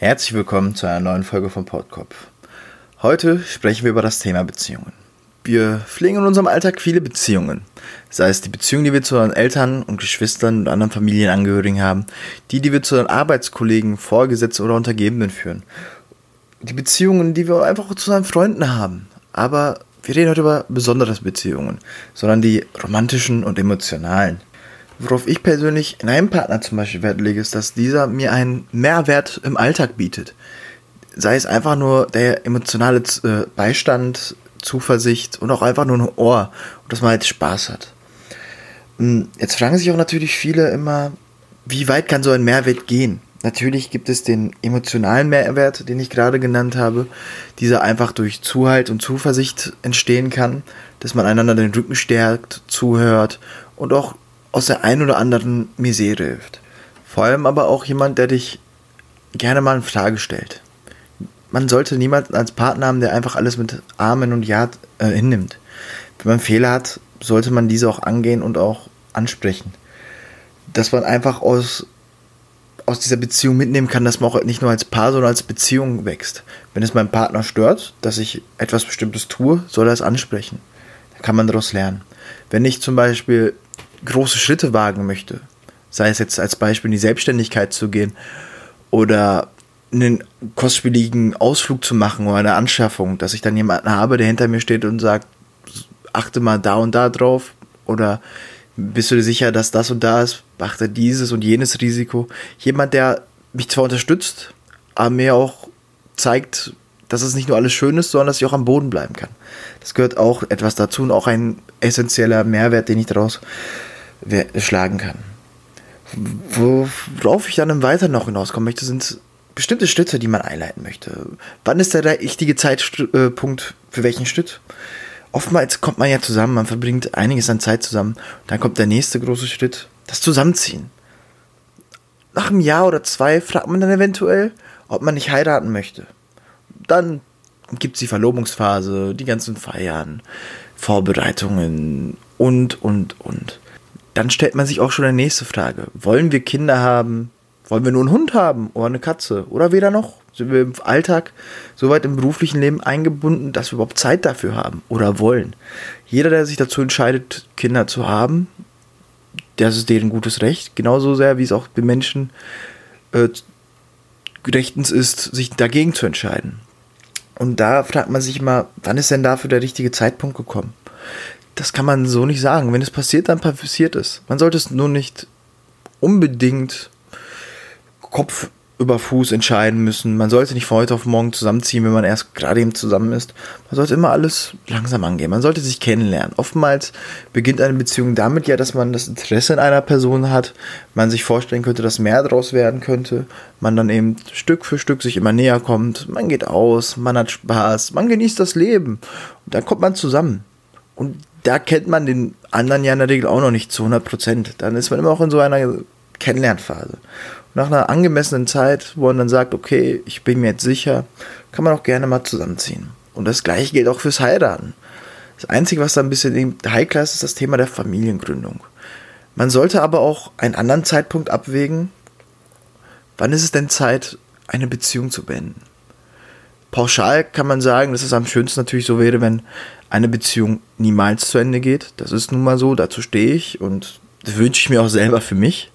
Herzlich willkommen zu einer neuen Folge von Podkopf. Heute sprechen wir über das Thema Beziehungen. Wir pflegen in unserem Alltag viele Beziehungen. Sei es die Beziehung, die wir zu unseren Eltern und Geschwistern und anderen Familienangehörigen haben, die, die wir zu unseren Arbeitskollegen, Vorgesetzten oder Untergebenen führen. Die Beziehungen, die wir einfach zu unseren Freunden haben. Aber wir reden heute über besondere Beziehungen, sondern die romantischen und emotionalen. Worauf ich persönlich in einem Partner zum Beispiel Wert lege, ist, dass dieser mir einen Mehrwert im Alltag bietet. Sei es einfach nur der emotionale äh, Beistand, Zuversicht und auch einfach nur ein Ohr dass man halt Spaß hat. Hm, jetzt fragen sich auch natürlich viele immer, wie weit kann so ein Mehrwert gehen? Natürlich gibt es den emotionalen Mehrwert, den ich gerade genannt habe, dieser einfach durch Zuhalt und Zuversicht entstehen kann, dass man einander den Rücken stärkt, zuhört und auch aus der ein oder anderen Misere hilft. Vor allem aber auch jemand, der dich gerne mal in Frage stellt. Man sollte niemanden als Partner haben, der einfach alles mit Amen und Ja äh, hinnimmt. Wenn man Fehler hat, sollte man diese auch angehen und auch ansprechen. Dass man einfach aus, aus dieser Beziehung mitnehmen kann, dass man auch nicht nur als Paar, sondern als Beziehung wächst. Wenn es meinen Partner stört, dass ich etwas Bestimmtes tue, soll er es ansprechen. Da kann man daraus lernen. Wenn ich zum Beispiel große Schritte wagen möchte, sei es jetzt als Beispiel in die Selbstständigkeit zu gehen oder einen kostspieligen Ausflug zu machen oder eine Anschaffung, dass ich dann jemanden habe, der hinter mir steht und sagt, achte mal da und da drauf oder bist du dir sicher, dass das und da ist, beachte dieses und jenes Risiko. Jemand, der mich zwar unterstützt, aber mir auch zeigt, dass es nicht nur alles schön ist, sondern dass ich auch am Boden bleiben kann. Das gehört auch etwas dazu und auch ein essentieller Mehrwert, den ich daraus schlagen kann. Worauf ich dann im Weiter noch hinauskommen möchte, sind bestimmte Schritte, die man einleiten möchte. Wann ist der richtige Zeitpunkt für welchen Schritt? Oftmals kommt man ja zusammen, man verbringt einiges an Zeit zusammen. Dann kommt der nächste große Schritt, das Zusammenziehen. Nach einem Jahr oder zwei fragt man dann eventuell, ob man nicht heiraten möchte. Dann gibt es die Verlobungsphase, die ganzen Feiern, Vorbereitungen und, und, und dann stellt man sich auch schon eine nächste Frage. Wollen wir Kinder haben? Wollen wir nur einen Hund haben oder eine Katze? Oder weder noch? Sind wir im Alltag so weit im beruflichen Leben eingebunden, dass wir überhaupt Zeit dafür haben oder wollen? Jeder, der sich dazu entscheidet, Kinder zu haben, das ist deren gutes Recht. Genauso sehr, wie es auch den Menschen äh, rechtens ist, sich dagegen zu entscheiden. Und da fragt man sich mal, wann ist denn dafür der richtige Zeitpunkt gekommen? das kann man so nicht sagen. Wenn es passiert, dann passiert es. Man sollte es nur nicht unbedingt Kopf über Fuß entscheiden müssen. Man sollte nicht von heute auf morgen zusammenziehen, wenn man erst gerade eben zusammen ist. Man sollte immer alles langsam angehen. Man sollte sich kennenlernen. Oftmals beginnt eine Beziehung damit ja, dass man das Interesse in einer Person hat, man sich vorstellen könnte, dass mehr daraus werden könnte, man dann eben Stück für Stück sich immer näher kommt, man geht aus, man hat Spaß, man genießt das Leben und dann kommt man zusammen. Und da kennt man den anderen ja in der Regel auch noch nicht zu 100 Prozent. Dann ist man immer auch in so einer Kennenlernphase. Nach einer angemessenen Zeit, wo man dann sagt, okay, ich bin mir jetzt sicher, kann man auch gerne mal zusammenziehen. Und das gleiche gilt auch fürs Heiraten. Das Einzige, was da ein bisschen heikler ist, ist das Thema der Familiengründung. Man sollte aber auch einen anderen Zeitpunkt abwägen. Wann ist es denn Zeit, eine Beziehung zu beenden? Pauschal kann man sagen, dass es am schönsten natürlich so wäre, wenn eine Beziehung niemals zu Ende geht. Das ist nun mal so, dazu stehe ich und das wünsche ich mir auch selber für mich.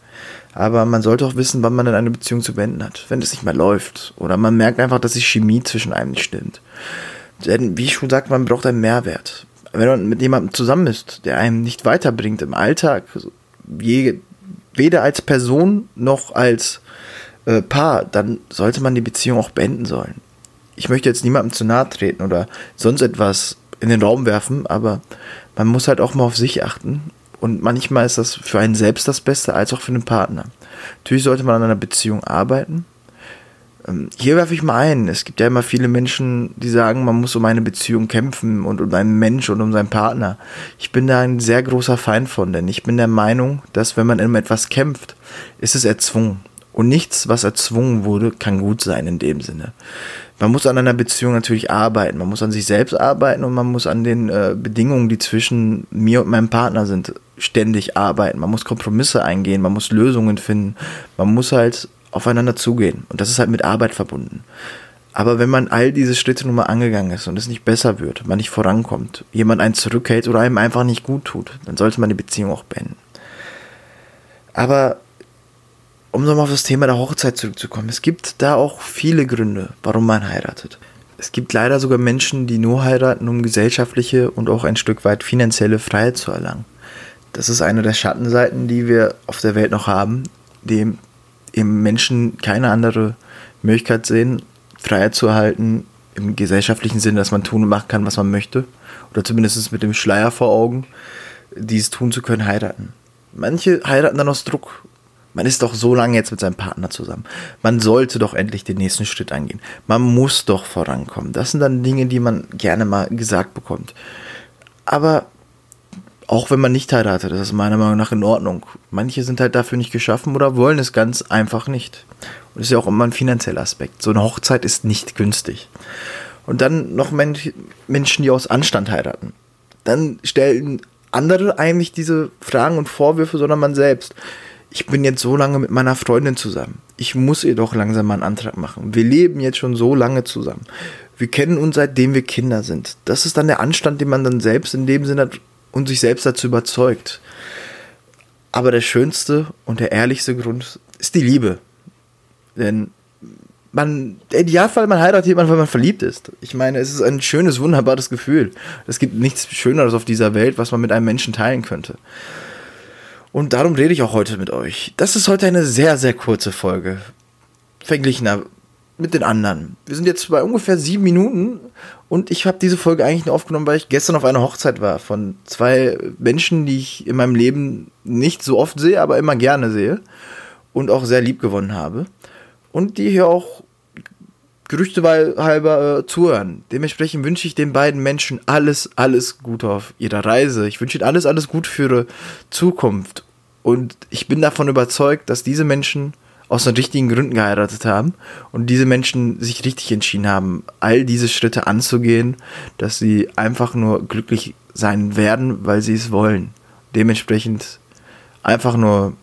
Aber man sollte auch wissen, wann man dann eine Beziehung zu beenden hat. Wenn es nicht mehr läuft. Oder man merkt einfach, dass die Chemie zwischen einem nicht stimmt. Denn, wie ich schon sagte, man braucht einen Mehrwert. Wenn man mit jemandem zusammen ist, der einem nicht weiterbringt im Alltag, je, weder als Person noch als äh, Paar, dann sollte man die Beziehung auch beenden sollen. Ich möchte jetzt niemandem zu nahe treten oder sonst etwas in den Raum werfen, aber man muss halt auch mal auf sich achten. Und manchmal ist das für einen selbst das Beste, als auch für den Partner. Natürlich sollte man an einer Beziehung arbeiten. Ähm, hier werfe ich mal ein. Es gibt ja immer viele Menschen, die sagen, man muss um eine Beziehung kämpfen und um einen Mensch und um seinen Partner. Ich bin da ein sehr großer Feind von, denn ich bin der Meinung, dass wenn man um etwas kämpft, ist es erzwungen. Und nichts, was erzwungen wurde, kann gut sein in dem Sinne man muss an einer Beziehung natürlich arbeiten. Man muss an sich selbst arbeiten und man muss an den äh, Bedingungen, die zwischen mir und meinem Partner sind, ständig arbeiten. Man muss Kompromisse eingehen, man muss Lösungen finden. Man muss halt aufeinander zugehen. Und das ist halt mit Arbeit verbunden. Aber wenn man all diese Schritte nun mal angegangen ist und es nicht besser wird, man nicht vorankommt, jemand einen zurückhält oder einem einfach nicht gut tut, dann sollte man die Beziehung auch beenden. Aber um nochmal auf das Thema der Hochzeit zurückzukommen, es gibt da auch viele Gründe, warum man heiratet. Es gibt leider sogar Menschen, die nur heiraten, um gesellschaftliche und auch ein Stück weit finanzielle Freiheit zu erlangen. Das ist eine der Schattenseiten, die wir auf der Welt noch haben, dem eben Menschen keine andere Möglichkeit sehen, Freiheit zu erhalten, im gesellschaftlichen Sinne, dass man tun und machen kann, was man möchte. Oder zumindest mit dem Schleier vor Augen, dies tun zu können, heiraten. Manche heiraten dann aus Druck. Man ist doch so lange jetzt mit seinem Partner zusammen. Man sollte doch endlich den nächsten Schritt angehen. Man muss doch vorankommen. Das sind dann Dinge, die man gerne mal gesagt bekommt. Aber auch wenn man nicht heiratet, das ist meiner Meinung nach in Ordnung. Manche sind halt dafür nicht geschaffen oder wollen es ganz einfach nicht. Und das ist ja auch immer ein finanzieller Aspekt. So eine Hochzeit ist nicht günstig. Und dann noch Menschen, die aus Anstand heiraten. Dann stellen andere eigentlich diese Fragen und Vorwürfe, sondern man selbst. Ich bin jetzt so lange mit meiner Freundin zusammen. Ich muss ihr doch langsam mal einen Antrag machen. Wir leben jetzt schon so lange zusammen. Wir kennen uns seitdem wir Kinder sind. Das ist dann der Anstand, den man dann selbst in dem Sinne und sich selbst dazu überzeugt. Aber der schönste und der ehrlichste Grund ist die Liebe. Denn man, der Idealfall, man heiratet jemanden, weil man verliebt ist. Ich meine, es ist ein schönes, wunderbares Gefühl. Es gibt nichts Schöneres auf dieser Welt, was man mit einem Menschen teilen könnte. Und darum rede ich auch heute mit euch. Das ist heute eine sehr, sehr kurze Folge. Verglichen mit den anderen. Wir sind jetzt bei ungefähr sieben Minuten und ich habe diese Folge eigentlich nur aufgenommen, weil ich gestern auf einer Hochzeit war von zwei Menschen, die ich in meinem Leben nicht so oft sehe, aber immer gerne sehe und auch sehr lieb gewonnen habe und die hier auch Gerüchte halber äh, zuhören. Dementsprechend wünsche ich den beiden Menschen alles, alles Gute auf ihrer Reise. Ich wünsche ihnen alles, alles Gute für ihre Zukunft. Und ich bin davon überzeugt, dass diese Menschen aus den richtigen Gründen geheiratet haben und diese Menschen sich richtig entschieden haben, all diese Schritte anzugehen, dass sie einfach nur glücklich sein werden, weil sie es wollen. Dementsprechend einfach nur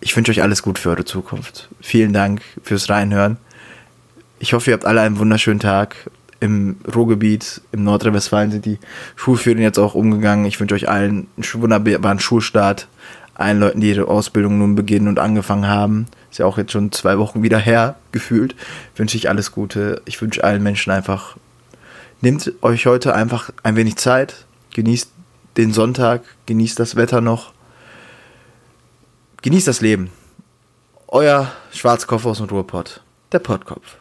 ich wünsche euch alles gut für eure Zukunft. Vielen Dank fürs Reinhören. Ich hoffe, ihr habt alle einen wunderschönen Tag. Im Ruhrgebiet, im Nordrhein-Westfalen sind die Schulferien jetzt auch umgegangen. Ich wünsche euch allen einen wunderbaren Schulstart. Allen Leuten, die ihre Ausbildung nun beginnen und angefangen haben. Ist ja auch jetzt schon zwei Wochen wieder her, gefühlt. Wünsche ich alles Gute. Ich wünsche allen Menschen einfach, nehmt euch heute einfach ein wenig Zeit. Genießt den Sonntag, genießt das Wetter noch Genießt das Leben. Euer Schwarzkopf aus dem Ruhrpott, der Pottkopf.